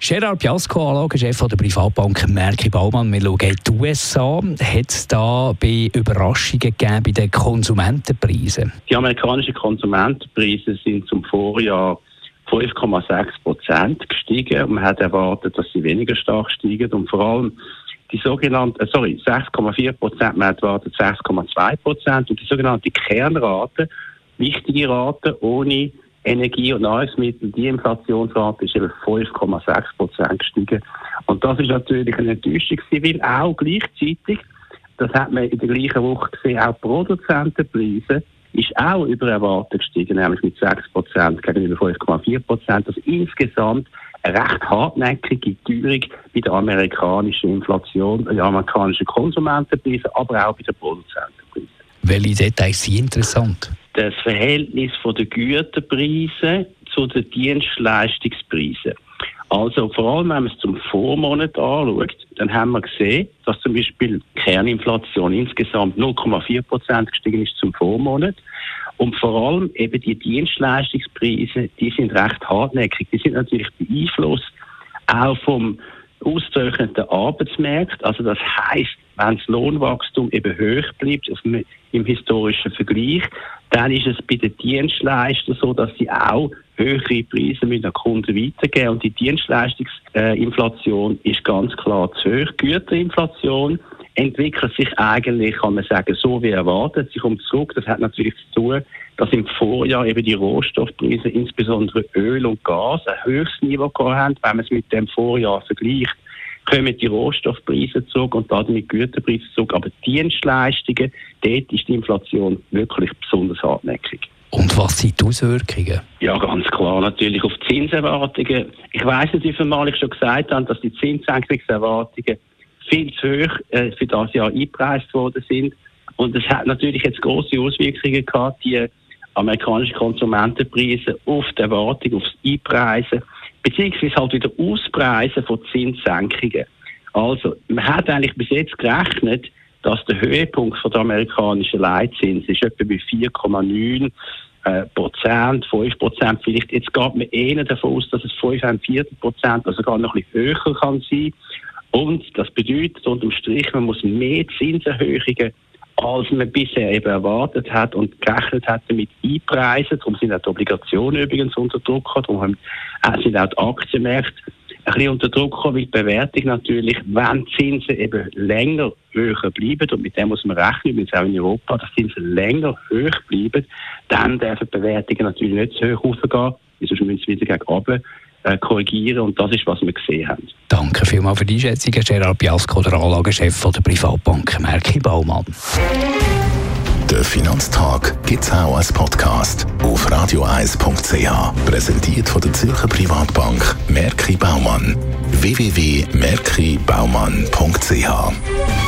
Gerard Piasco, Anlagechef der Privatbank Merki Baumann. Wir schauen in die USA. Hat es da bei Überraschungen gegeben bei den Konsumentenpreisen? Die amerikanischen Konsumentenpreise sind zum Vorjahr 5,6 Prozent gestiegen. Man hat erwartet, dass sie weniger stark steigen. Und vor allem die sogenannte, äh, sorry, 6,4 Prozent, man hat erwartet 6,2 Prozent. Und die sogenannte Kernrate, wichtige Rate ohne Energie und Nahrungsmittel, die Inflationsrate ist eben 5,6 Prozent gestiegen. Und das ist natürlich eine Enttäuschung, weil auch gleichzeitig, das hat man in der gleichen Woche gesehen, auch Produzentenpreise ist auch über Erwartung gestiegen, nämlich mit 6 Prozent gegenüber 5,4 Prozent. Also insgesamt eine recht hartnäckige Teuerung bei der amerikanischen Inflation, bei den amerikanischen Konsumentenpreisen, aber auch bei den Produzentenpreisen. Welche Details sind interessant? Das Verhältnis von den Güterpreisen zu den Dienstleistungspreisen. Also vor allem, wenn man es zum Vormonat anschaut, dann haben wir gesehen, dass zum Beispiel die Kerninflation insgesamt 0,4 Prozent gestiegen ist zum Vormonat. Und vor allem eben die Dienstleistungspreise, die sind recht hartnäckig. Die sind natürlich beeinflusst auch vom ausgezeichneten Arbeitsmarkt. Also das heißt, wenn das Lohnwachstum eben hoch bleibt im historischen Vergleich, dann ist es bei den Dienstleistern so, dass sie auch höhere Preise mit den Kunden weitergeben. Und die Dienstleistungsinflation ist ganz klar zu hoch. Güterinflation entwickelt sich eigentlich, kann man sagen, so wie erwartet. Sie kommt zurück. Das hat natürlich zu tun, dass im Vorjahr eben die Rohstoffpreise, insbesondere Öl und Gas, ein höchstes Niveau haben, wenn man es mit dem Vorjahr vergleicht kommen die Rohstoffpreise zurück und damit die Güterpreise zurück. Aber Dienstleistungen, dort ist die Inflation wirklich besonders hartnäckig. Und was sind die Auswirkungen? Ja, ganz klar natürlich auf die Zinserwartungen. Ich weiss nicht, wie viel Mal ich schon gesagt habe, dass die Zinssenkungserwartungen viel zu hoch äh, für das Jahr eingepreist worden sind. Und es hat natürlich jetzt große Auswirkungen gehabt, die amerikanischen Konsumentenpreise auf die Erwartung, aufs Einpreisen beziehungsweise halt wieder Auspreisen von Zinssenkungen. Also, man hat eigentlich bis jetzt gerechnet, dass der Höhepunkt von der amerikanischen Leitzins ist etwa bei 4,9 äh, Prozent, 5 Prozent vielleicht. Jetzt geht man eher davon aus, dass es 45 Prozent, also gar noch ein bisschen höher kann sein. Und das bedeutet unterm Strich, man muss mehr Zinserhöhungen als man bisher eben erwartet hat und gerechnet hat damit einpreisen. Darum sind auch die Obligationen übrigens unter Druck gekommen, darum sind auch die Aktienmärkte ein bisschen unter Druck gekommen, weil die Bewertung natürlich, wenn Zinsen eben länger höher bleiben, und mit dem muss man rechnen, übrigens auch in Europa, dass Zinsen länger hoch bleiben, dann dürfen die Bewertungen natürlich nicht so hoch raufgehen, sonst müssen sie wieder gegen äh, korrigieren und das ist, was wir gesehen haben. Danke vielmals für die Einschätzung, Gerard Biasco, der Anlagechef der Privatbank Merki Baumann. Der Finanztag gibt es auch als Podcast auf radioeis.ch. Präsentiert von der Zürcher Privatbank Merki Baumann. www.merkibaumann.ch